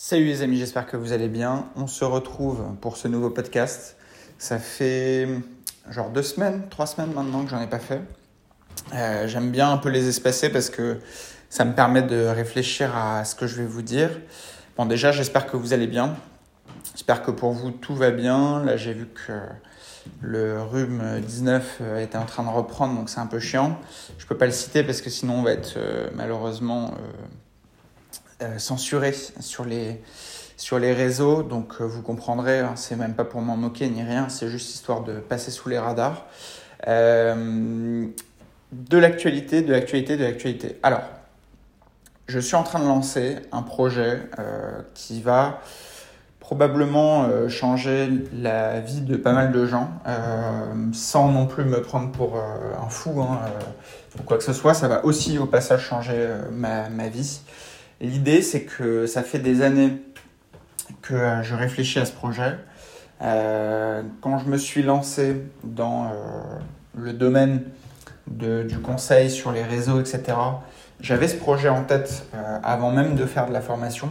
Salut les amis, j'espère que vous allez bien. On se retrouve pour ce nouveau podcast. Ça fait genre deux semaines, trois semaines maintenant que j'en ai pas fait. Euh, J'aime bien un peu les espacer parce que ça me permet de réfléchir à ce que je vais vous dire. Bon, déjà, j'espère que vous allez bien. J'espère que pour vous tout va bien. Là, j'ai vu que le rhume 19 était en train de reprendre, donc c'est un peu chiant. Je peux pas le citer parce que sinon on va être euh, malheureusement euh, euh, censuré sur les, sur les réseaux. Donc euh, vous comprendrez, hein, c'est même pas pour m'en moquer ni rien, c'est juste histoire de passer sous les radars. Euh, de l'actualité, de l'actualité, de l'actualité. Alors, je suis en train de lancer un projet euh, qui va probablement euh, changer la vie de pas mal de gens, euh, sans non plus me prendre pour euh, un fou hein, ou quoi que ce soit. Ça va aussi au passage changer ma, ma, vie. L'idée, c'est que ça fait des années que je réfléchis à ce projet. quand je me suis lancé dans le domaine du conseil sur les réseaux, etc., j'avais ce projet en tête avant même de faire de la formation.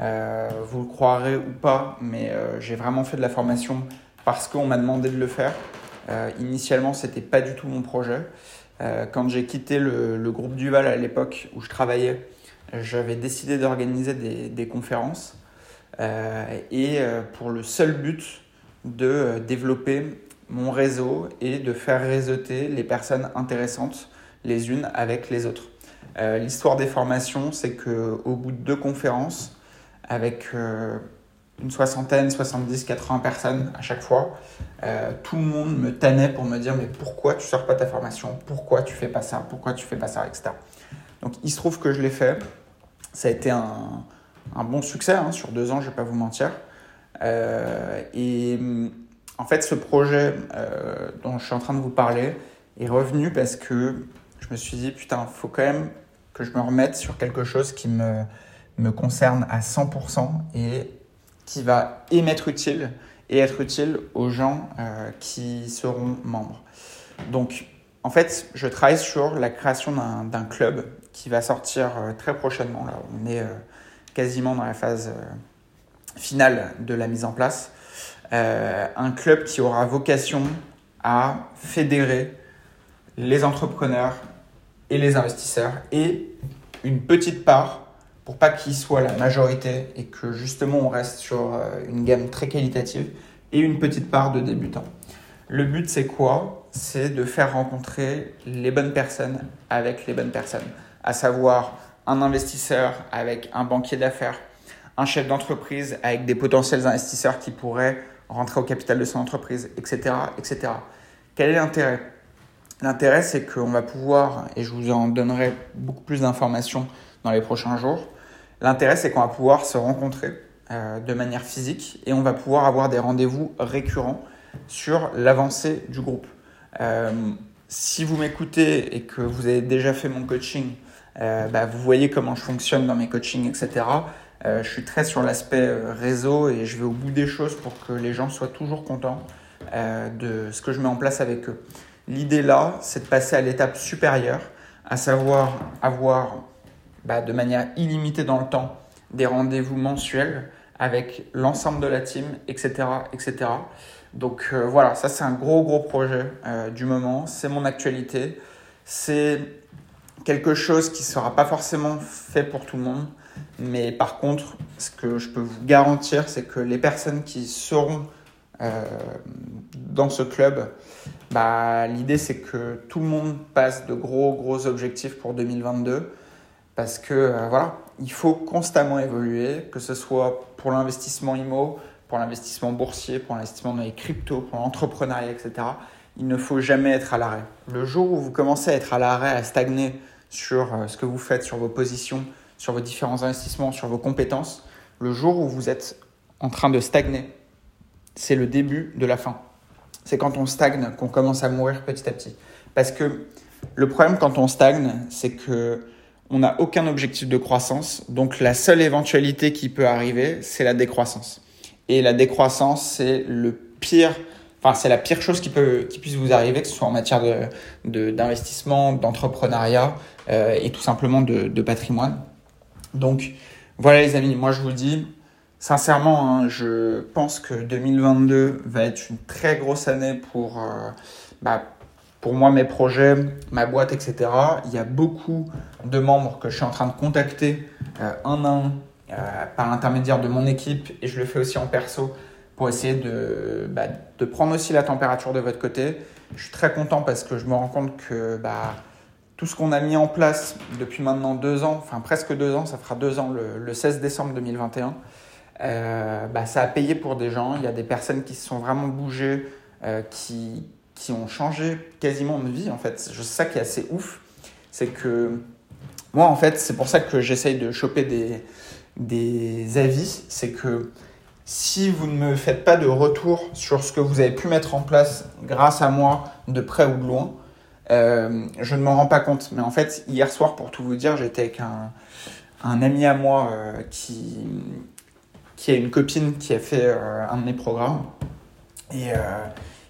Euh, vous le croirez ou pas, mais euh, j'ai vraiment fait de la formation parce qu'on m'a demandé de le faire. Euh, initialement, c'était pas du tout mon projet. Euh, quand j'ai quitté le, groupe Duval à l'époque où je travaillais, j'avais décidé d'organiser des, conférences euh, et pour le seul but de développer mon réseau et de faire réseauter les personnes intéressantes les unes avec les autres. L'histoire des formations, c'est que au bout de deux conférences, avec euh, une soixantaine, 70, 80 personnes à chaque fois. Euh, tout le monde me tannait pour me dire mais pourquoi tu sors pas ta formation? Pourquoi tu fais pas ça? Pourquoi tu fais pas ça? Etc. Donc il se trouve que je l'ai fait. Ça a été un, un bon succès hein, sur deux ans, je vais pas vous mentir. Euh, et en fait, ce projet euh, dont je suis en train de vous parler est revenu parce que je me suis dit putain, faut quand même que je me remette sur quelque chose qui me me concerne à 100% et qui va émettre utile et être utile aux gens euh, qui seront membres. Donc, en fait, je travaille sur la création d'un club qui va sortir euh, très prochainement. On est euh, quasiment dans la phase euh, finale de la mise en place. Un club qui aura vocation à fédérer les entrepreneurs et les investisseurs et une petite part pour pas qu'il soit la majorité et que justement on reste sur une gamme très qualitative et une petite part de débutants. Le but c'est quoi? C'est de faire rencontrer les bonnes personnes avec les bonnes personnes, à savoir un investisseur avec un banquier d'affaires, un chef d'entreprise avec des potentiels investisseurs qui pourraient rentrer au capital de son entreprise, etc. etc. Quel est l'intérêt? L'intérêt c'est qu'on va pouvoir, et je vous en donnerai beaucoup plus d'informations dans les prochains jours, L'intérêt, c'est qu'on va pouvoir se rencontrer euh, de manière physique et on va pouvoir avoir des rendez-vous récurrents sur l'avancée du groupe. Euh, si vous m'écoutez et que vous avez déjà fait mon coaching, euh, bah, vous voyez comment je fonctionne dans mes coachings, etc. Euh, je suis très sur l'aspect euh, réseau et je vais au bout des choses pour que les gens soient toujours contents de ce que je mets en place avec eux. L'idée là, c'est de passer à l'étape supérieure, à savoir avoir bah, de manière illimitée dans le temps des rendez-vous mensuels avec l'ensemble de la team, etc. etc. Donc voilà, ça c'est un gros gros projet du moment, c'est mon actualité, c'est quelque chose qui ne sera pas forcément fait pour tout le monde, mais par contre, ce que je peux vous garantir, c'est que les personnes qui seront euh, dans ce club, bah, l'idée c'est que tout le monde passe de gros gros objectifs pour 2022 parce que euh, voilà, il faut constamment évoluer, que ce soit pour l'investissement IMO, pour l'investissement boursier, pour l'investissement dans les cryptos, pour l'entrepreneuriat, etc. Il ne faut jamais être à l'arrêt. Le jour où vous commencez à être à l'arrêt, à stagner sur euh, ce que vous faites, sur vos positions, sur vos différents investissements, sur vos compétences, le jour où vous êtes en train de stagner, c'est le début de la fin. C'est quand on stagne qu'on commence à mourir petit à petit. Parce que le problème quand on stagne, c'est que on n'a aucun objectif de croissance. Donc la seule éventualité qui peut arriver, c'est la décroissance. Et la décroissance, c'est le pire, enfin c'est la pire chose qui peut, puisse vous arriver, que ce soit en matière d'investissement, d'entrepreneuriat euh, et tout simplement de, patrimoine. Donc voilà les amis, moi je vous dis, sincèrement, hein, je pense que 2022 va être une très grosse année pour, bah, pour moi, mes projets, ma boîte, etc. Il y a beaucoup de membres que je suis en train de contacter un à un par l'intermédiaire de mon équipe et je le fais aussi en perso pour essayer de, bah, de prendre aussi la température de votre côté. Je suis très content parce que je me rends compte que bah, tout ce qu'on a mis en place depuis maintenant deux ans, enfin presque deux ans, ça fera deux ans le, 16 décembre 2021, euh, bah, ça a payé pour des gens. Il y a des personnes qui se sont vraiment bougées, euh, qui, qui ont changé quasiment de vie en fait. C'est ça qui est assez ouf, c'est que moi en fait, c'est pour ça que j'essaye de choper des, des avis, c'est que si vous ne me faites pas de retour sur ce que vous avez pu mettre en place grâce à moi, de près ou de loin, euh, je ne m'en rends pas compte. Mais en fait, hier soir, pour tout vous dire, j'étais avec un, un, ami à moi euh, qui, qui a une copine qui a fait euh, un de mes programmes et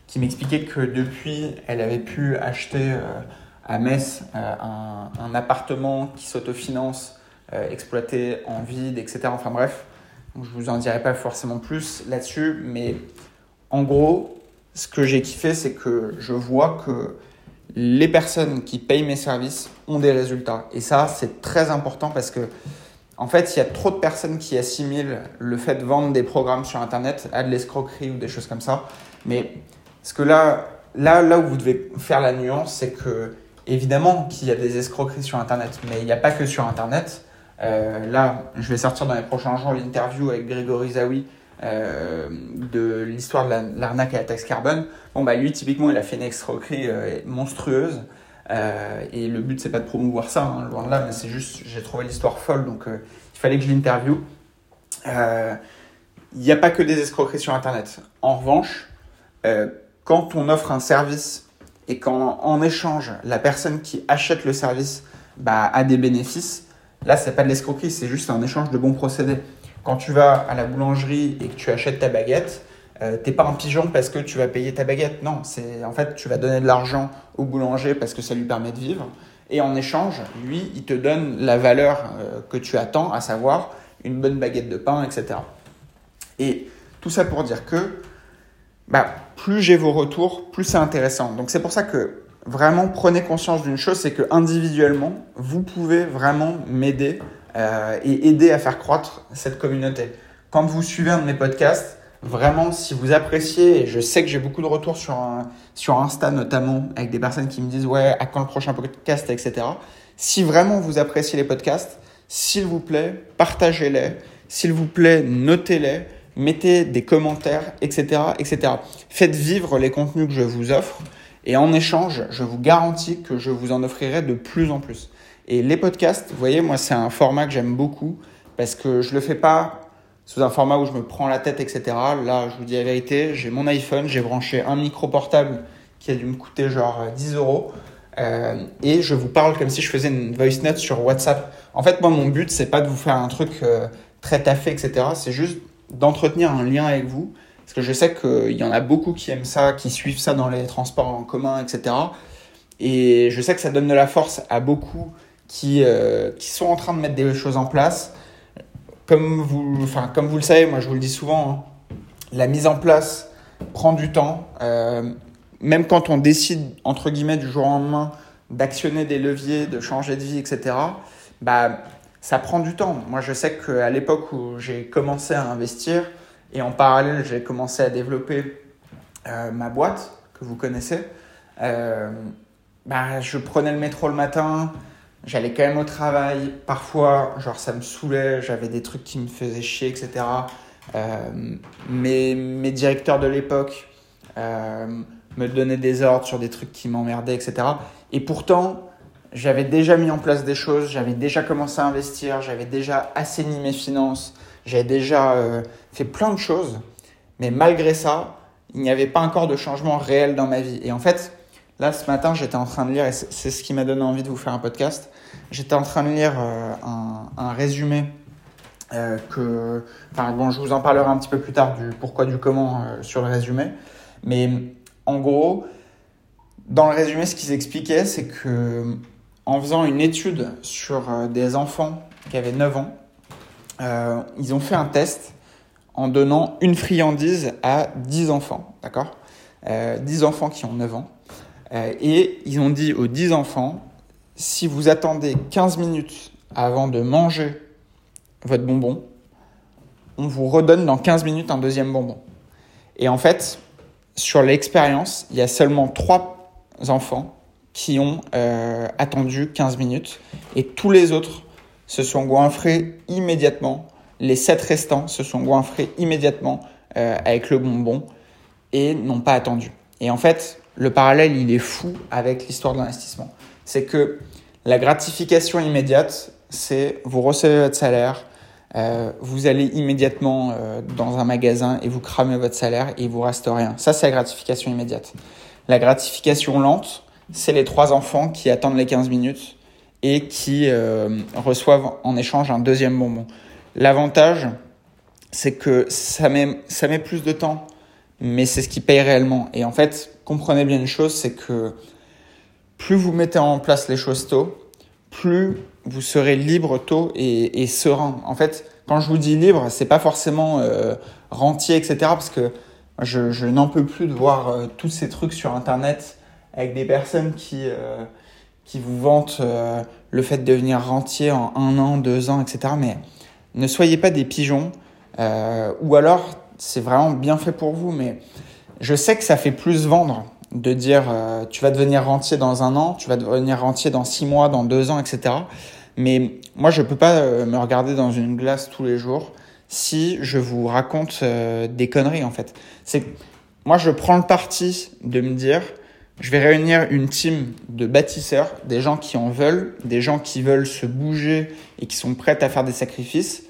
qui m'expliquait que depuis, elle avait pu acheter à Metz un, un, appartement qui s'autofinance, exploité en vide, etc. Enfin bref, je vous en dirai pas forcément plus là-dessus, mais en gros, ce que j'ai kiffé, c'est que je vois que les personnes qui payent mes services ont des résultats. Et ça, c'est très important parce que, en fait, il y a trop de personnes qui assimilent le fait de vendre des programmes sur Internet à de l'escroquerie ou des choses comme ça. Mais ce que là, là, là où vous devez faire la nuance, c'est que, évidemment, qu'il y a des escroqueries sur Internet, mais il n'y a pas que sur Internet. Euh, là, je vais sortir dans les prochains jours l'interview avec Grégory Zawi euh, de l'histoire de l'arnaque à la taxe carbone. Bon, bah lui, typiquement, il a fait une escroquerie euh, monstrueuse. et le but, c'est pas de promouvoir ça, hein, loin de là, mais c'est juste, j'ai trouvé l'histoire folle, donc il fallait que je l'interview. Il n'y a pas que des escroqueries sur Internet. En revanche, quand on offre un service et qu'en en échange, la personne qui achète le service bah, a des bénéfices, Là, c'est pas de l'escroquerie, c'est juste un échange de bons procédés. Quand tu vas à la boulangerie et que tu achètes ta baguette, euh, t'es pas un pigeon parce que tu vas payer ta baguette. Non, c'est en fait tu vas donner de l'argent au boulanger parce que ça lui permet de vivre. Et en échange, lui, il te donne la valeur euh, que tu attends, à savoir une bonne baguette de pain, etc. Et tout ça pour dire que bah, plus j'ai vos retours, plus c'est intéressant. Donc c'est pour ça que vraiment prenez conscience d'une chose, c'est que individuellement, vous pouvez vraiment m'aider euh, et aider à faire croître cette communauté. Quand vous suivez un de mes podcasts, vraiment, si vous appréciez, et je sais que j'ai beaucoup de retours sur, sur Insta notamment, avec des personnes qui me disent ouais, à quand le prochain podcast, etc. Si vraiment vous appréciez les podcasts, s'il vous plaît, partagez-les. S'il vous plaît, notez-les. Mettez des commentaires, etc., etc. Faites vivre les contenus que je vous offre. Et en échange, je vous garantis que je vous en offrirai de plus en plus. Et les podcasts, vous voyez, moi, c'est un format que j'aime beaucoup parce que je le fais pas sous un format où je me prends la tête, etc. Là, je vous dis la vérité, j'ai mon iPhone, j'ai branché un micro portable qui a dû me coûter genre 10 euros. Euh, et je vous parle comme si je faisais une voice note sur WhatsApp. En fait, moi, mon but, c'est pas de vous faire un truc euh, très taffé, etc. C'est juste d'entretenir un lien avec vous parce que je sais qu'il y en a beaucoup qui aiment ça, qui suivent ça dans les transports en commun, etc. Et je sais que ça donne de la force à beaucoup qui, euh, qui sont en train de mettre des choses en place. Comme vous, enfin, comme vous le savez, moi je vous le dis souvent, hein, la mise en place prend du temps. Euh, même quand on décide, entre guillemets, du jour au lendemain, d'actionner des leviers, de changer de vie, etc., bah, ça prend du temps. Moi je sais qu'à l'époque où j'ai commencé à investir, et en parallèle, j'ai commencé à développer euh, ma boîte que vous connaissez. Euh, bah, je prenais le métro le matin, j'allais quand même au travail. Parfois, genre, ça me saoulait, j'avais des trucs qui me faisaient chier, etc. Euh, mes, mes, directeurs de l'époque me donnaient des ordres sur des trucs qui m'emmerdaient, etc. Et pourtant, j'avais déjà mis en place des choses, j'avais déjà commencé à investir, j'avais déjà assaini mes finances, j'avais déjà euh, fait plein de choses, mais malgré ça, il n'y avait pas encore de changement réel dans ma vie. Et en fait, là, ce matin, j'étais en train de lire, et c'est ce qui m'a donné envie de vous faire un podcast, j'étais en train de lire euh, un, résumé euh, que... Enfin, bon, je vous en parlerai un petit peu plus tard du pourquoi, du comment sur le résumé. Mais en gros, dans le résumé, ce qu'ils expliquaient, c'est que en faisant une étude sur des enfants qui avaient 9 ans, euh, ils ont fait un test en donnant une friandise à 10 enfants, d'accord? Euh, 10 enfants qui ont 9 ans. Euh, et ils ont dit aux 10 enfants, si vous attendez 15 minutes avant de manger votre bonbon, on vous redonne dans 15 minutes un deuxième bonbon. Et en fait, sur l'expérience, il y a seulement 3 enfants qui ont euh, attendu 15 minutes et tous les autres se sont goinfrés immédiatement. Les 7 restants se sont goinfrés immédiatement euh, avec le bonbon et n'ont pas attendu. Et en fait, le parallèle, il est fou avec l'histoire de l'investissement. C'est que la gratification immédiate, c'est vous recevez votre salaire, euh, vous allez immédiatement dans un magasin et vous cramez votre salaire et il vous reste rien. Ça, c'est la gratification immédiate. La gratification lente, c'est les trois enfants qui attendent les 15 minutes et qui euh, reçoivent en échange un deuxième bonbon. L'avantage, c'est que ça met, ça met plus de temps, mais c'est ce qui paye réellement. Et en fait, comprenez bien une chose, c'est que plus vous mettez en place les choses tôt, plus vous serez libre tôt et, et serein. En fait, quand je vous dis libre, c'est pas forcément euh, rentier, etc. Parce que je, je n'en peux plus de voir euh, tous ces trucs sur Internet avec des personnes qui, euh, qui vous vantent euh, le fait de devenir rentier en un an, deux ans, etc. Mais ne soyez pas des pigeons. Euh, ou alors, c'est vraiment bien fait pour vous. Mais je sais que ça fait plus vendre de dire tu vas devenir rentier dans un an, tu vas devenir rentier dans six mois, dans deux ans, etc. Mais moi, je peux pas me regarder dans une glace tous les jours si je vous raconte des conneries, en fait. C'est moi, je prends le parti de me dire, je vais réunir une team de bâtisseurs, des gens qui en veulent, des gens qui veulent se bouger et qui sont prêts à faire des sacrifices.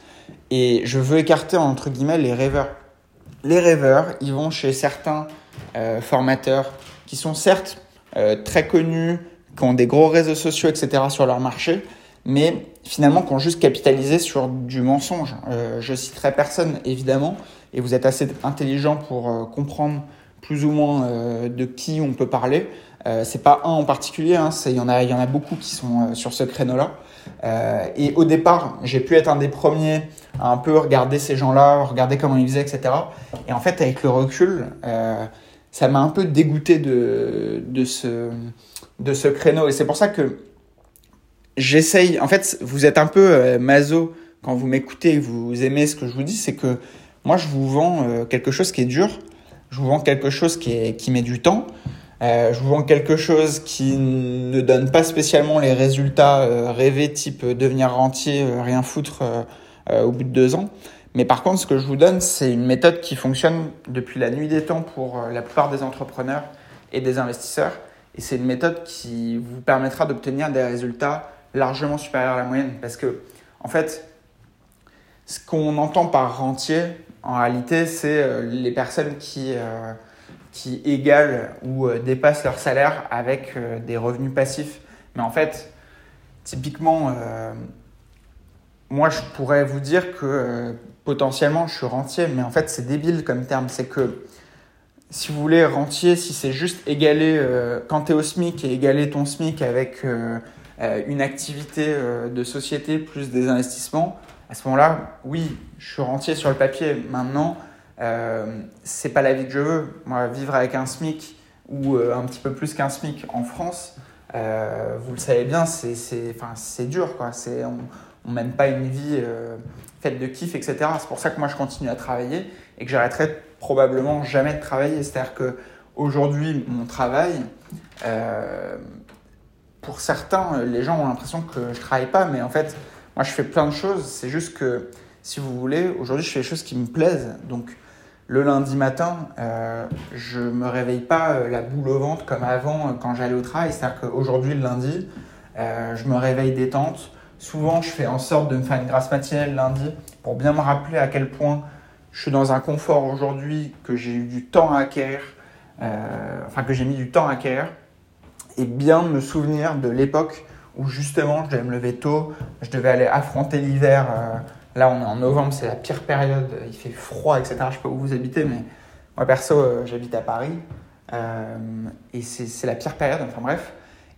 Et je veux écarter, entre guillemets, les rêveurs. Les rêveurs, ils vont chez certains euh, formateurs qui sont certes euh, très connus, qui ont des gros réseaux sociaux, etc. sur leur marché, mais finalement qui ont juste capitalisé sur du mensonge. Euh, je citerai personne, évidemment, et vous êtes assez intelligent pour euh, comprendre plus ou moins euh, de qui on peut parler. Euh, c'est pas un en particulier, hein, il y en a, y en a beaucoup qui sont euh, sur ce créneau-là. Et au départ, j'ai pu être un des premiers à un peu regarder ces gens-là, regarder comment ils faisaient, etc. Et en fait, avec le recul, ça m'a un peu dégoûté de, de, ce, de ce créneau. Et c'est pour ça que j'essaye. En fait, vous êtes un peu euh, maso quand vous m'écoutez vous aimez ce que je vous dis. C'est que moi, je vous vends quelque chose qui est dur. Je vous vends quelque chose qui, est, qui met du temps. Euh, je vous vends quelque chose qui ne donne pas spécialement les résultats euh, rêvés, type euh, devenir rentier, rien foutre au bout de deux ans. Mais par contre, ce que je vous donne, c'est une méthode qui fonctionne depuis la nuit des temps pour la plupart des entrepreneurs et des investisseurs. Et c'est une méthode qui vous permettra d'obtenir des résultats largement supérieurs à la moyenne. Parce que, en fait, ce qu'on entend par rentier, en réalité, c'est euh, les personnes qui, euh, qui égalent ou euh, dépassent leur salaire avec des revenus passifs. Mais en fait, typiquement, moi, je pourrais vous dire que potentiellement, je suis rentier, mais en fait, c'est débile comme terme. C'est que si vous voulez rentier, si c'est juste égaler, quand tu es au SMIC et égaler ton SMIC avec une activité de société plus des investissements, à ce moment-là, oui, je suis rentier sur le papier. Maintenant, euh, c'est pas la vie que je veux. Moi, vivre avec un SMIC ou euh, un petit peu plus qu'un SMIC en France, euh, vous le savez bien, c'est dur. Quoi. On ne mène pas une vie euh, faite de kiff, etc. C'est pour ça que moi, je continue à travailler et que j'arrêterai probablement jamais de travailler. C'est-à-dire que aujourd'hui, mon travail, pour certains, les gens ont l'impression que je travaille pas, mais en fait, moi, je fais plein de choses. C'est juste que, si vous voulez, aujourd'hui, je fais des choses qui me plaisent. Donc, le lundi matin, euh, je me réveille pas euh, la boule au ventre comme avant euh, quand j'allais au travail. C'est-à-dire qu'aujourd'hui, le lundi, euh, je me réveille détente. Souvent, je fais en sorte de me faire une grasse matinale lundi pour bien me rappeler à quel point je suis dans un confort aujourd'hui que j'ai eu du temps à acquérir, enfin que j'ai mis du temps à acquérir, et bien me souvenir de l'époque où justement je devais me lever tôt, je devais aller affronter l'hiver. euh, là, on est en novembre, c'est la pire période, il fait froid, etc. Je sais pas où vous habitez, mais moi perso, euh, j'habite à Paris, euh, et c'est c'est la pire période, enfin bref.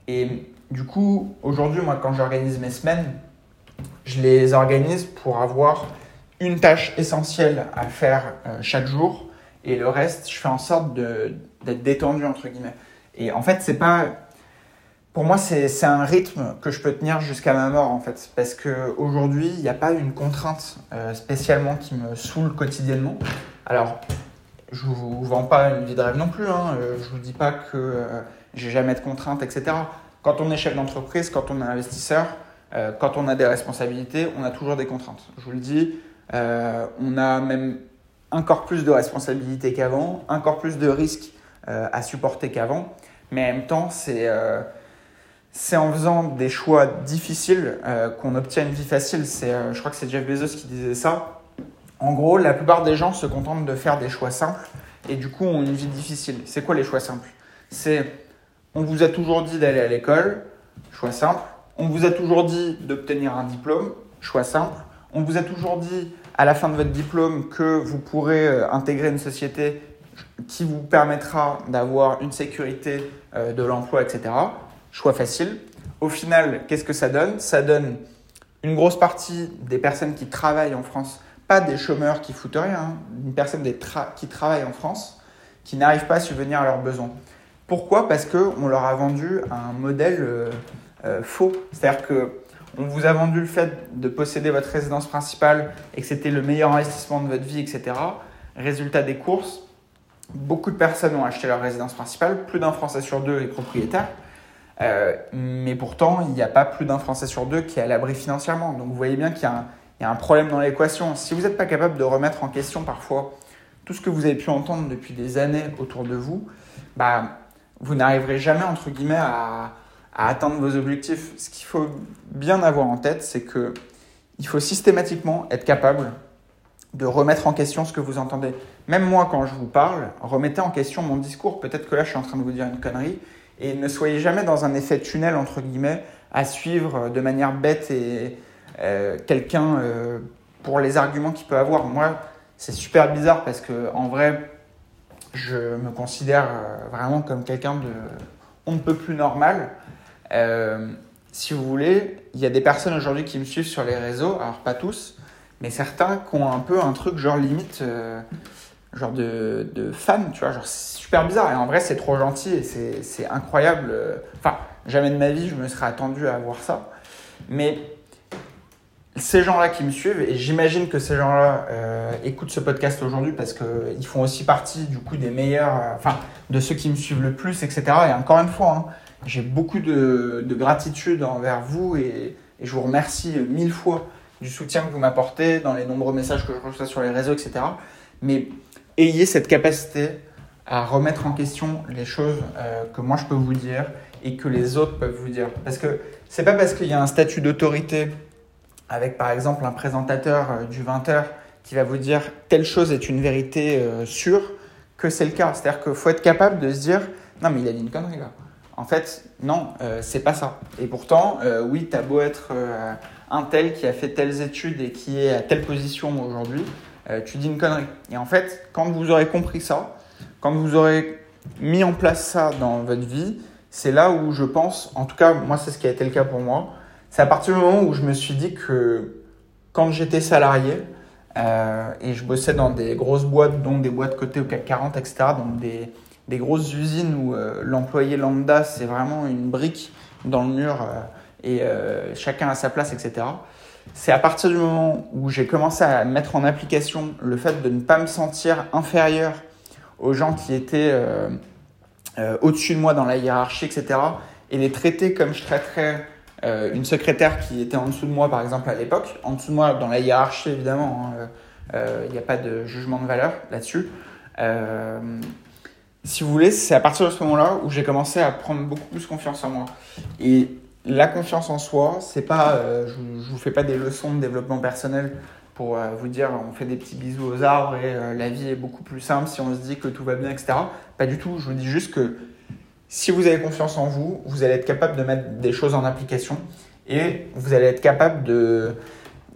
Et du coup, aujourd'hui, moi, quand j'organise mes semaines, je les organise pour avoir une tâche essentielle à faire chaque jour et le reste, je fais en sorte d'être détendu, entre guillemets. Et en fait, c'est pas. Pour moi, c'est un rythme que je peux tenir jusqu'à ma mort, en fait. Parce qu'aujourd'hui, il n'y a pas une contrainte spécialement qui me saoule quotidiennement. Alors, je ne vous vends pas une vie de rêve non plus. Hein. Je ne vous dis pas que j'ai jamais de contraintes, etc. Quand on est chef d'entreprise, quand on est investisseur, euh, quand on a des responsabilités, on a toujours des contraintes. Je vous le dis, euh, on a même encore plus de responsabilités qu'avant, encore plus de risques euh, à supporter qu'avant. Mais en même temps, c'est c'est en faisant des choix difficiles qu'on obtient une vie facile. je crois que c'est Jeff Bezos qui disait ça. En gros, la plupart des gens se contentent de faire des choix simples et du coup ont une vie difficile. C'est quoi les choix simples? C'est on vous a toujours dit d'aller à l'école, choix simple. On vous a toujours dit d'obtenir un diplôme, choix simple. On vous a toujours dit à la fin de votre diplôme que vous pourrez euh, intégrer une société qui vous permettra d'avoir une sécurité euh, de l'emploi, etc. Choix facile. Au final, qu'est-ce que ça donne? Ça donne une grosse partie des personnes qui travaillent en France, pas des chômeurs qui foutent rien, hein, une personne qui travaille en France, qui n'arrivent pas à subvenir à leurs besoins. Pourquoi? Parce qu'on leur a vendu un modèle euh, euh, faux. C'est-à-dire qu'on vous a vendu le fait de posséder votre résidence principale et que c'était le meilleur investissement de votre vie, etc. Résultat des courses, beaucoup de personnes ont acheté leur résidence principale, plus d'un Français sur deux est propriétaire. Euh, mais pourtant, il n'y a pas plus d'un Français sur deux qui est à l'abri financièrement. Donc vous voyez bien qu'il y, a un problème dans l'équation. Si vous n'êtes pas capable de remettre en question parfois tout ce que vous avez pu entendre depuis des années autour de vous, bah, vous n'arriverez jamais, entre guillemets, à, atteindre vos objectifs. Ce qu'il faut bien avoir en tête, c'est que il faut systématiquement être capable de remettre en question ce que vous entendez. Même moi, quand je vous parle, remettez en question mon discours. Peut-être que là, je suis en train de vous dire une connerie. Et ne soyez jamais dans un effet tunnel, entre guillemets, à suivre de manière bête et euh, quelqu'un euh, pour les arguments qu'il peut avoir. Moi, c'est super bizarre parce que en vrai, je me considère euh, vraiment comme quelqu'un de on ne peut plus normal. Si vous voulez, il y a des personnes aujourd'hui qui me suivent sur les réseaux, alors pas tous, mais certains qui ont un peu un truc genre limite, genre de, de fan, tu vois, genre super bizarre. Et en vrai, c'est trop gentil et c'est incroyable. Enfin, jamais de ma vie, je me serais attendu à voir ça. Mais ces gens-là qui me suivent, et j'imagine que ces gens-là euh, écoutent ce podcast aujourd'hui parce qu'ils font aussi partie du coup des meilleurs, euh, enfin de ceux qui me suivent le plus, etc. Et encore une fois, hein, j'ai beaucoup de, gratitude envers vous et, je vous remercie mille fois du soutien que vous m'apportez dans les nombreux messages que je reçois sur les réseaux, etc. Mais ayez cette capacité à remettre en question les choses euh, que moi je peux vous dire et que les autres peuvent vous dire. Parce que c'est pas parce qu'il y a un statut d'autorité avec par exemple un présentateur euh, du 20h qui va vous dire telle chose est une vérité euh, sûre, que c'est le cas. C'est-à-dire qu'il faut être capable de se dire non mais il a dit une connerie là. En fait, non, c'est pas ça. Et pourtant, oui, tu as beau être un tel qui a fait telles études et qui est à telle position aujourd'hui, tu dis une connerie. Et en fait, quand vous aurez compris ça, quand vous aurez mis en place ça dans votre vie, c'est là où je pense, en tout cas, moi, c'est ce qui a été le cas pour moi, c'est à partir du moment où je me suis dit que quand j'étais salarié euh, et je bossais dans des grosses boîtes, dont des boîtes cotées au CAC 40, etc., donc des, des grosses usines où euh, l'employé lambda, c'est vraiment une brique dans le mur euh, et chacun a sa place, etc. C'est à partir du moment où j'ai commencé à mettre en application le fait de ne pas me sentir inférieur aux gens qui étaient au-dessus de moi dans la hiérarchie, etc., et les traiter comme je traiterais euh, une secrétaire qui était en dessous de moi, par exemple, à l'époque, en dessous de moi, dans la hiérarchie, évidemment, hein, euh, il n'y a pas de jugement de valeur là-dessus. Euh, si vous voulez, c'est à partir de ce moment-là où j'ai commencé à prendre beaucoup plus confiance en moi. Et la confiance en soi, c'est pas, je, je vous fais pas des leçons de développement personnel pour vous dire on fait des petits bisous aux arbres et la vie est beaucoup plus simple si on se dit que tout va bien, etc. Pas du tout. Je vous dis juste que si vous avez confiance en vous, vous allez être capable de mettre des choses en application et vous allez être capable de,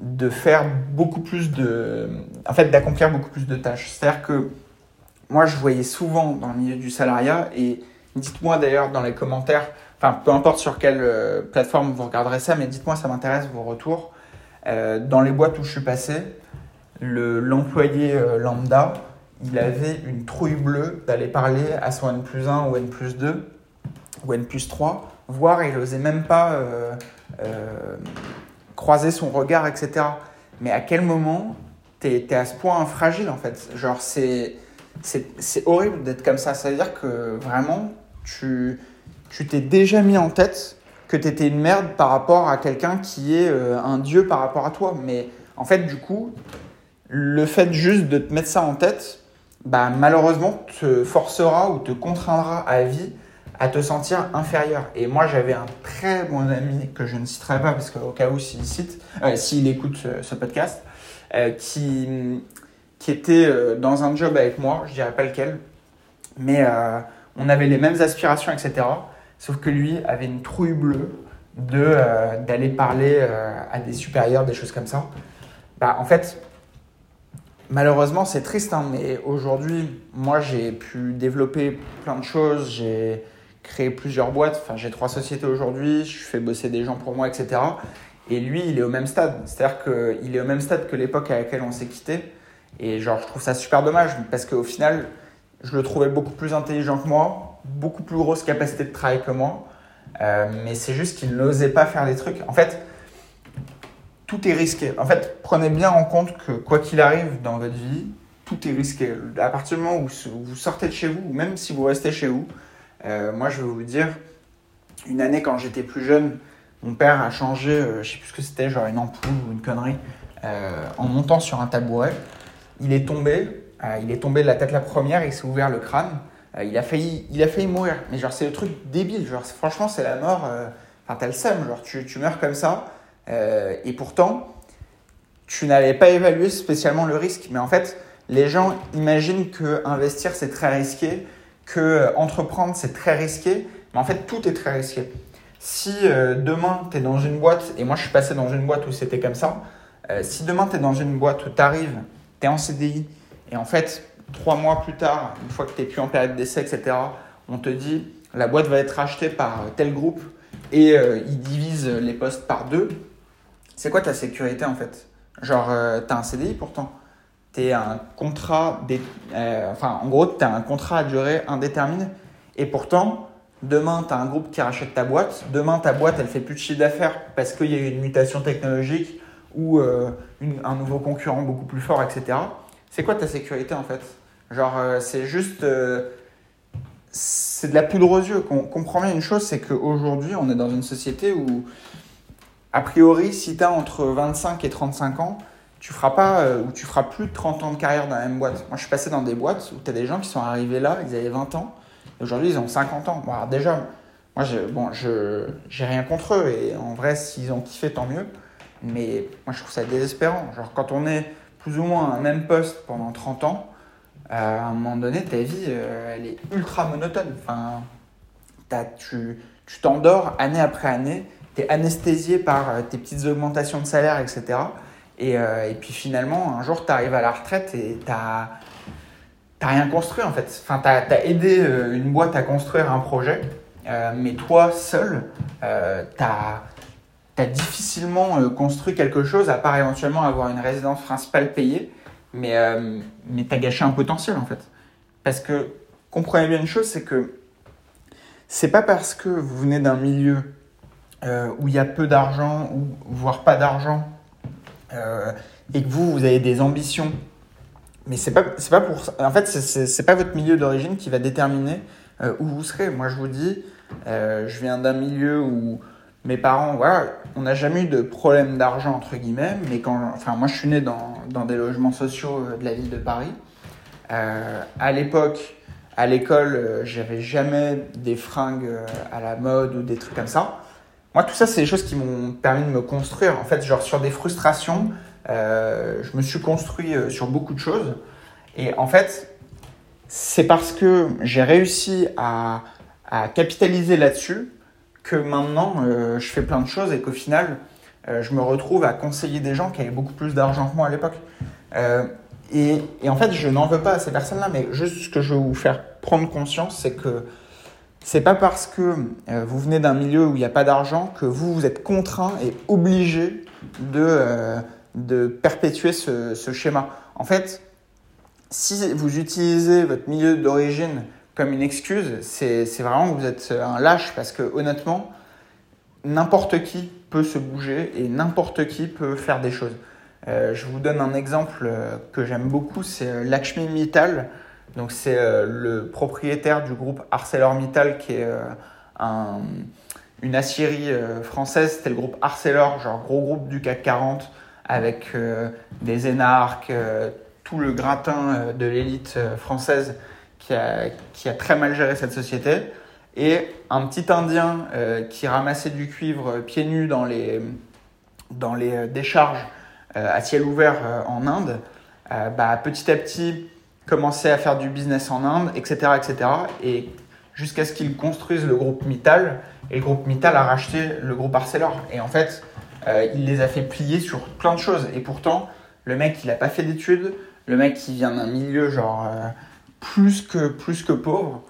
de faire beaucoup plus de. En fait, d'accomplir beaucoup plus de tâches. C'est-à-dire que moi, je voyais souvent dans le milieu du salariat et dites-moi d'ailleurs dans les commentaires, peu importe sur quelle euh, plateforme vous regarderez ça, mais dites-moi, ça m'intéresse vos retours. Euh, dans les boîtes où je suis passé, l'employé lambda, il avait une trouille bleue d'aller parler à son N plus 1 ou N plus 2 ou N plus 3, voire il n'osait même pas croiser son regard, etc. Mais à quel moment t'es es à ce point fragile en fait? Genre, c'est horrible d'être comme ça. C'est-à-dire que vraiment, tu t'es déjà mis en tête que tu étais une merde par rapport à quelqu'un qui est euh, un dieu par rapport à toi. Mais en fait, du coup, le fait juste de te mettre ça en tête, bah, malheureusement, te forcera ou te contraindra à vie à te sentir inférieur. Et moi, j'avais un très bon ami que je ne citerai pas parce qu'au cas où s'il euh, s'il écoute ce, podcast, euh, qui, était euh, dans un job avec moi, je dirais pas lequel, mais on avait les mêmes aspirations, etc. Sauf que lui avait une trouille bleue de d'aller parler à des supérieurs, des choses comme ça. Bah, en fait, malheureusement, c'est triste, hein, mais aujourd'hui, moi, j'ai pu développer plein de choses. J'ai créé plusieurs boîtes. Enfin, j'ai trois sociétés aujourd'hui, je fais bosser des gens pour moi, etc. Et lui, il est au même stade. C'est-à-dire qu'il est au même stade que l'époque à laquelle on s'est quitté. Et genre, je trouve ça super dommage parce qu'au final, je le trouvais beaucoup plus intelligent que moi, beaucoup plus grosse capacité de travail que moi. Euh, mais c'est juste qu'il n'osait pas faire des trucs. En fait, tout est risqué. En fait, prenez bien en compte que quoi qu'il arrive dans votre vie, tout est risqué. À partir du moment où vous sortez de chez vous, ou même si vous restez chez vous, euh, moi, je vais vous dire, une année quand j'étais plus jeune, mon père a changé, euh, je sais plus ce que c'était, genre une ampoule ou une connerie, euh, en montant sur un tabouret. Il est tombé, il est tombé de la tête la première, il s'est ouvert le crâne. Il, a failli, il a failli mourir. Mais genre, c'est le truc débile. Genre, franchement, c'est la mort. Enfin, t'as le seum. Genre, tu, tu meurs comme ça. et pourtant, tu n'avais pas évalué spécialement le risque. Mais en fait, les gens imaginent que investir, c'est très risqué que euh, entreprendre, c'est très risqué, mais en fait, tout est très risqué. Si euh, demain, tu es dans une boîte, et moi je suis passé dans une boîte où c'était comme ça, euh, si demain tu es dans une boîte où tu arrives, tu es en CDI, et en fait, trois mois plus tard, une fois que tu n'es plus en période d'essai, etc., on te dit la boîte va être rachetée par tel groupe et ils divisent les postes par deux, c'est quoi ta sécurité en fait? Genre, tu as un CDI pourtant tu un contrat, euh, enfin, en gros, tu as un contrat à durée indéterminée. Et pourtant, demain, tu as un groupe qui rachète ta boîte. Demain, ta boîte, elle fait plus de chiffre d'affaires parce qu'il y a eu une mutation technologique ou euh, un nouveau concurrent beaucoup plus fort, etc. C'est quoi ta sécurité en fait? Genre, euh, c'est juste. c'est de la poudre aux yeux. On comprend bien une chose, c'est qu'aujourd'hui, on est dans une société où, a priori, si tu as entre 25 et 35 ans, tu feras pas euh, ou tu feras plus de 30 ans de carrière dans la même boîte. Moi, je suis passé dans des boîtes où tu as des gens qui sont arrivés là, ils avaient 20 ans, et aujourd'hui, ils ont 50 ans. Bon, alors déjà, moi, je, bon, j'ai rien contre eux, et en vrai, s'ils ont kiffé, tant mieux. Mais moi, je trouve ça désespérant. Genre, quand on est plus ou moins un même poste pendant 30 ans, euh, à un moment donné, ta vie, euh, elle est ultra monotone. Enfin, tu, tu t'endors année après année, tu es anesthésié par tes petites augmentations de salaire, etc. Euh, et, puis finalement, un jour, tu arrives à la retraite et tu n'as rien construit en fait. Enfin, tu as, aidé euh, une boîte à construire un projet, euh, mais toi seul, tu as, difficilement construit quelque chose à part éventuellement avoir une résidence principale payée, mais, mais tu as gâché un potentiel en fait. Parce que comprenez bien une chose, c'est que c'est pas parce que vous venez d'un milieu où il y a peu d'argent, ou voire pas d'argent, euh, et que vous, vous avez des ambitions, mais c'est pas, c'est pas pour, en fait, c'est, pas votre milieu d'origine qui va déterminer euh, où vous serez. Moi, je vous dis, euh, je viens d'un milieu où mes parents, voilà, on n'a jamais eu de problème d'argent entre guillemets, mais quand, enfin, moi, je suis né dans, dans des logements sociaux de la ville de Paris. à l'époque, à l'école, j'avais jamais des fringues à la mode ou des trucs comme ça. Moi, tout ça, c'est des choses qui m'ont permis de me construire. En fait, genre sur des frustrations, euh, je me suis construit euh, sur beaucoup de choses. Et en fait, c'est parce que j'ai réussi à, à capitaliser là-dessus que maintenant, euh, je fais plein de choses et qu'au final, je me retrouve à conseiller des gens qui avaient beaucoup plus d'argent que moi à l'époque. Et, et, en fait, je n'en veux pas à ces personnes-là, mais juste ce que je veux vous faire prendre conscience, c'est que c'est pas parce que euh, vous venez d'un milieu où il n'y a pas d'argent que vous, vous êtes contraint et obligé de, euh, de perpétuer ce, ce schéma. En fait, si vous utilisez votre milieu d'origine comme une excuse, c'est vraiment que vous êtes un lâche parce que honnêtement, n'importe qui peut se bouger et n'importe qui peut faire des choses. Euh, je vous donne un exemple euh, que j'aime beaucoup, c'est euh, Lakshmi Mittal. Donc c'est le propriétaire du groupe ArcelorMittal qui est un, une aciérie française. C'était le groupe Arcelor, genre gros groupe du CAC 40 avec des énarques, tout le gratin de l'élite française qui a, qui a très mal géré cette société. Et un petit Indien qui ramassait du cuivre pieds nus dans les, dans les décharges euh, à ciel ouvert euh, en Inde, euh, bah, petit à petit commençait à faire du business en Inde, etc. etc. et jusqu'à ce qu'ils construisent le groupe Mittal. Et le groupe Mittal a racheté le groupe Arcelor. Et en fait, il les a fait plier sur plein de choses. Et pourtant, le mec, il n'a pas fait d'études. Le mec, il vient d'un milieu genre plus, que, plus que pauvre.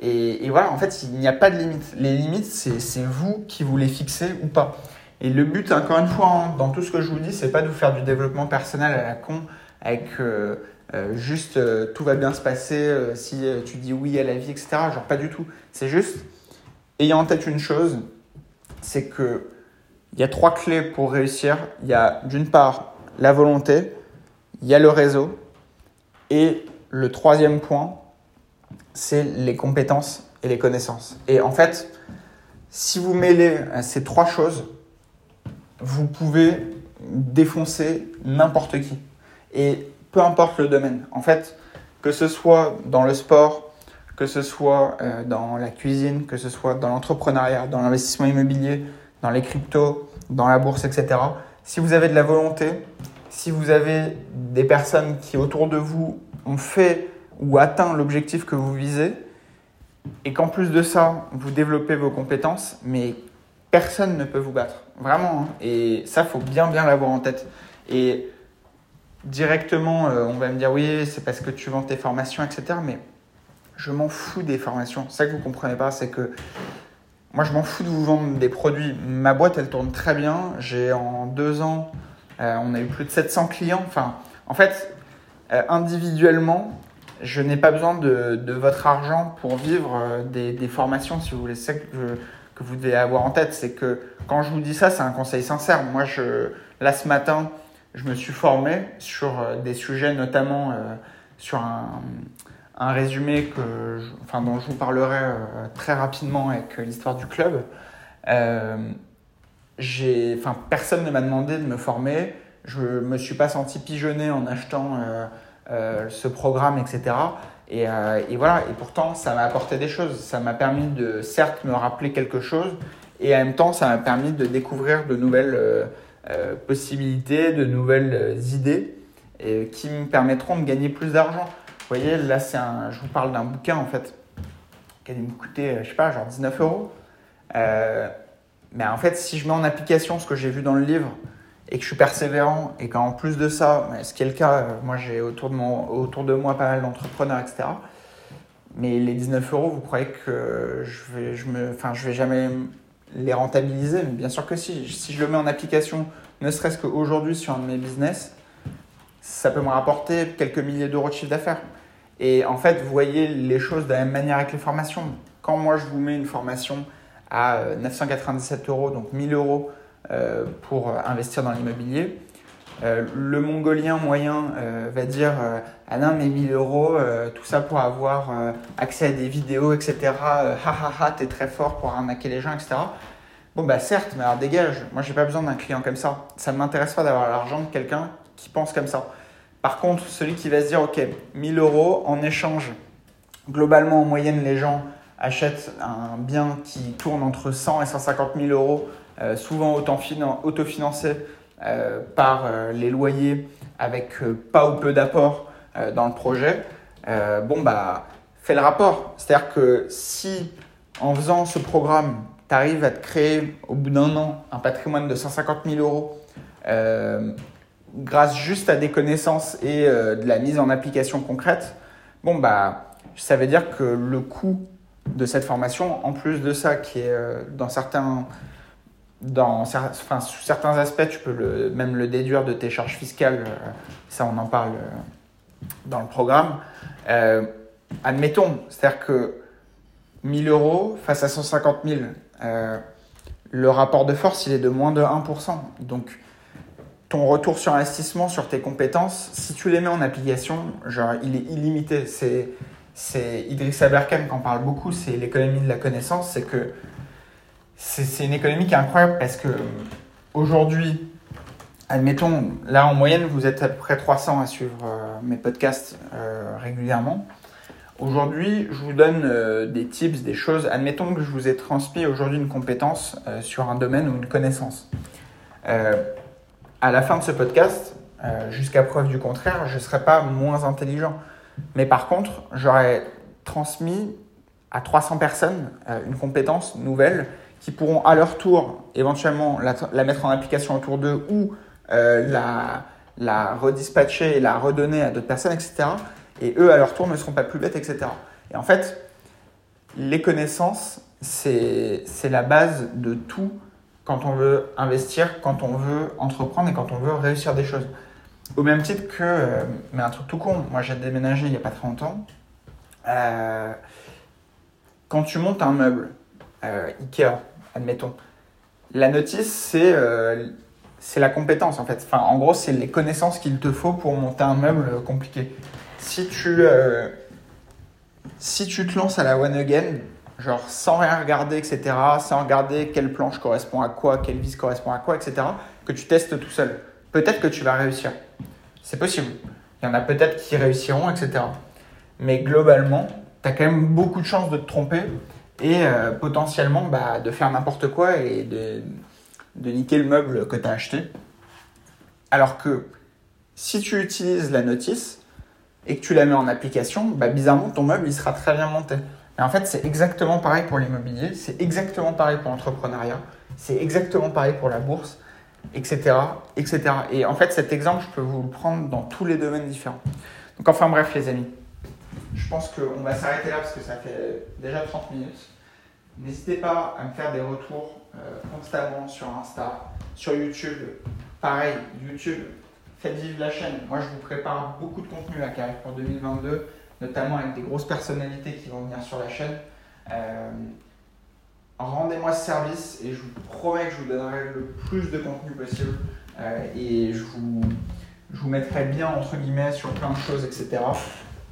Et, voilà, en fait, il n'y a pas de limite. Les limites, c'est vous qui vous les fixez ou pas. Et le but, encore une fois, hein, dans tout ce que je vous dis, c'est pas de vous faire du développement personnel à la con avec euh, euh, juste euh, tout va bien se passer si tu dis oui à la vie, etc. Genre pas du tout. C'est juste, ayant en tête une chose, c'est que il y a trois clés pour réussir. Il y a d'une part la volonté, il y a le réseau, et le troisième point, c'est les compétences et les connaissances. Et en fait, si vous mêlez ces trois choses, vous pouvez défoncer n'importe qui. Et peu importe le domaine. En fait, que ce soit dans le sport, que ce soit euh, dans la cuisine, que ce soit dans l'entrepreneuriat, dans l'investissement immobilier, dans les cryptos, dans la bourse, etc. Si vous avez de la volonté, si vous avez des personnes qui autour de vous ont fait ou atteint l'objectif que vous visez, et qu'en plus de ça, vous développez vos compétences, mais personne ne peut vous battre. Vraiment. Hein. Et ça, faut bien, bien l'avoir en tête. Et directement, euh, on va me dire oui, c'est parce que tu vends tes formations, etc. Mais je m'en fous des formations. Ça que vous comprenez pas, c'est que moi, je m'en fous de vous vendre des produits. Ma boîte, elle tourne très bien. J'ai en deux ans, euh, on a eu plus de 700 clients. Enfin, en fait, euh, individuellement, je n'ai pas besoin de, votre argent pour vivre des, des, formations, si vous voulez. C'est que que vous devez avoir en tête, c'est que quand je vous dis ça, c'est un conseil sincère. Moi, je, là, ce matin, je me suis formé sur euh, des sujets, notamment euh, sur un, un, résumé que enfin, dont je vous parlerai euh, très rapidement avec l'histoire du club. j'ai, enfin, personne ne m'a demandé de me former. Je me suis pas senti pigeonné en achetant ce programme, etc. Euh, et, voilà, et pourtant, ça m'a apporté des choses. Ça m'a permis de, certes, me rappeler quelque chose, et en même temps, ça m'a permis de découvrir de nouvelles euh, euh, possibilités, de nouvelles idées, et, qui me permettront de gagner plus d'argent. Vous voyez, là, un, je vous parle d'un bouquin, en fait, qui allait me coûter, je sais pas, genre 19 euros. mais en fait, si je mets en application ce que j'ai vu dans le livre, et que je suis persévérant et qu'en plus de ça, ce qui est le cas, moi j'ai autour de, autour de moi pas mal d'entrepreneurs, etc. Mais les 19 euros, vous croyez que je vais, je me, enfin, je vais jamais les rentabiliser? Mais bien sûr que si. Si je le mets en application, ne serait-ce qu'aujourd'hui sur un de mes business, ça peut me rapporter quelques milliers d'euros de chiffre d'affaires. Et en fait, vous voyez les choses de la même manière avec les formations. Quand moi je vous mets une formation à 997 euros, donc 1000 euros pour investir dans l'immobilier. Euh, le mongolien moyen euh, va dire Ah non, mais 1000 euros, tout ça pour avoir accès à des vidéos, etc. ha ha ha, t'es très fort pour arnaquer les gens, etc. Bon, bah certes, mais alors dégage, moi j'ai pas besoin d'un client comme ça. Ça ne m'intéresse pas d'avoir l'argent de quelqu'un qui pense comme ça. Par contre, celui qui va se dire Ok, 1000 euros en échange, globalement en moyenne, les gens achètent un bien qui tourne entre 100 et 150 000 euros euh, souvent autofinancé euh, par euh, les loyers avec pas ou peu d'apport dans le projet, bon, bah, fais le rapport. C'est-à-dire que si en faisant ce programme, tu arrives à te créer au bout d'un an un patrimoine de 150 000 euros grâce juste à des connaissances et de la mise en application concrète, bon, bah, ça veut dire que le coût de cette formation, en plus de ça, qui est dans certains dans, sous certains aspects, tu peux même le déduire de tes charges fiscales. ça, on en parle dans le programme. admettons, c'est-à-dire que 1000 euros face à 150 000, le rapport de force, il est de moins de 1%. Donc, ton retour sur investissement sur tes compétences, si tu les mets en application, il est illimité. C'est, c'est Idriss Aberkan qui en parle beaucoup, c'est l'économie de la connaissance. C'est que c'est, une économie qui est incroyable parce que aujourd'hui, admettons, là en moyenne, vous êtes à peu près 300 à suivre euh, mes podcasts euh, régulièrement. Aujourd'hui, je vous donne euh, des tips, des choses. Admettons que je vous ai transmis aujourd'hui une compétence sur un domaine ou une connaissance à la fin de ce podcast, euh, jusqu'à preuve du contraire, je ne serai pas moins intelligent. Mais par contre, j'aurais transmis à 300 personnes euh, une compétence nouvelle qui pourront à leur tour éventuellement la, mettre en application autour d'eux ou euh, la, redispatcher et la redonner à d'autres personnes, etc. Et eux, à leur tour, ne seront pas plus bêtes, etc. Et en fait, les connaissances, c'est la base de tout quand on veut investir, quand on veut entreprendre et quand on veut réussir des choses. Au même titre que, euh, mais un truc tout con, moi j'ai déménagé il n'y a pas très longtemps. Euh, quand tu montes un meuble, Ikea, admettons, la notice c'est c'est la compétence en fait. Enfin, en gros, c'est les connaissances qu'il te faut pour monter un meuble compliqué. Si tu, si tu te lances à la one again, genre sans rien regarder, etc., sans regarder quelle planche correspond à quoi, quelle vis correspond à quoi, etc., que tu testes tout seul. Peut-être que tu vas réussir. C'est possible. Il y en a peut-être qui réussiront, etc. Mais globalement, tu as quand même beaucoup de chances de te tromper et euh, potentiellement bah, de faire n'importe quoi et de, de niquer le meuble que tu as acheté. Alors que si tu utilises la notice et que tu la mets en application, bah, bizarrement, ton meuble il sera très bien monté. Et en fait, c'est exactement pareil pour l'immobilier, c'est exactement pareil pour l'entrepreneuriat, c'est exactement pareil pour la bourse, etc., etc. Et en fait, cet exemple, je peux vous le prendre dans tous les domaines différents. Donc, enfin bref, les amis, je pense qu'on va s'arrêter là parce que ça fait déjà 30 minutes. N'hésitez pas à me faire des retours euh, constamment sur Insta, sur YouTube. Pareil, YouTube, faites vivre la chaîne. Moi, je vous prépare beaucoup de contenu là, qui pour 2022 notamment avec des grosses personnalités qui vont venir sur la chaîne. Euh, rendez-moi ce service et je vous promets que je vous donnerai le plus de contenu possible euh, et je vous, je vous mettrai bien entre guillemets sur plein de choses, etc.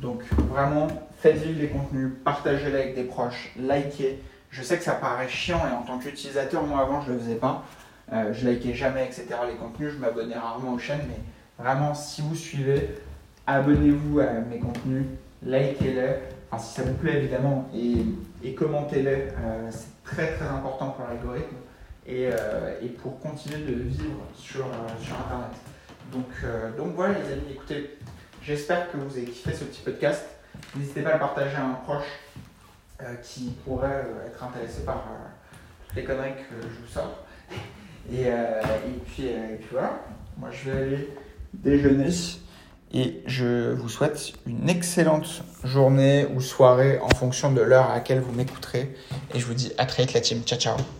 Donc vraiment, faites vivre les contenus, partagez-les avec des proches, likez. Je sais que ça paraît chiant et en tant qu'utilisateur, moi avant je le faisais pas. Euh, je likais jamais, etc. les contenus, je m'abonnais rarement aux chaînes, mais vraiment si vous suivez, abonnez-vous à mes contenus, likez-les, enfin, si ça vous plaît évidemment, et, commentez-les. Euh, c'est très très important pour l'algorithme et, euh, pour continuer de vivre sur, euh, sur Internet. Donc, donc voilà les amis, écoutez, j'espère que vous avez kiffé ce petit podcast. N'hésitez pas à le partager à un proche qui pourrait être intéressé par toutes les conneries que je vous sors. Et, et, puis, et puis voilà, moi je vais aller déjeuner. Et je vous souhaite une excellente journée ou soirée en fonction de l'heure à laquelle vous m'écouterez. Et je vous dis à très vite la team. Ciao ciao.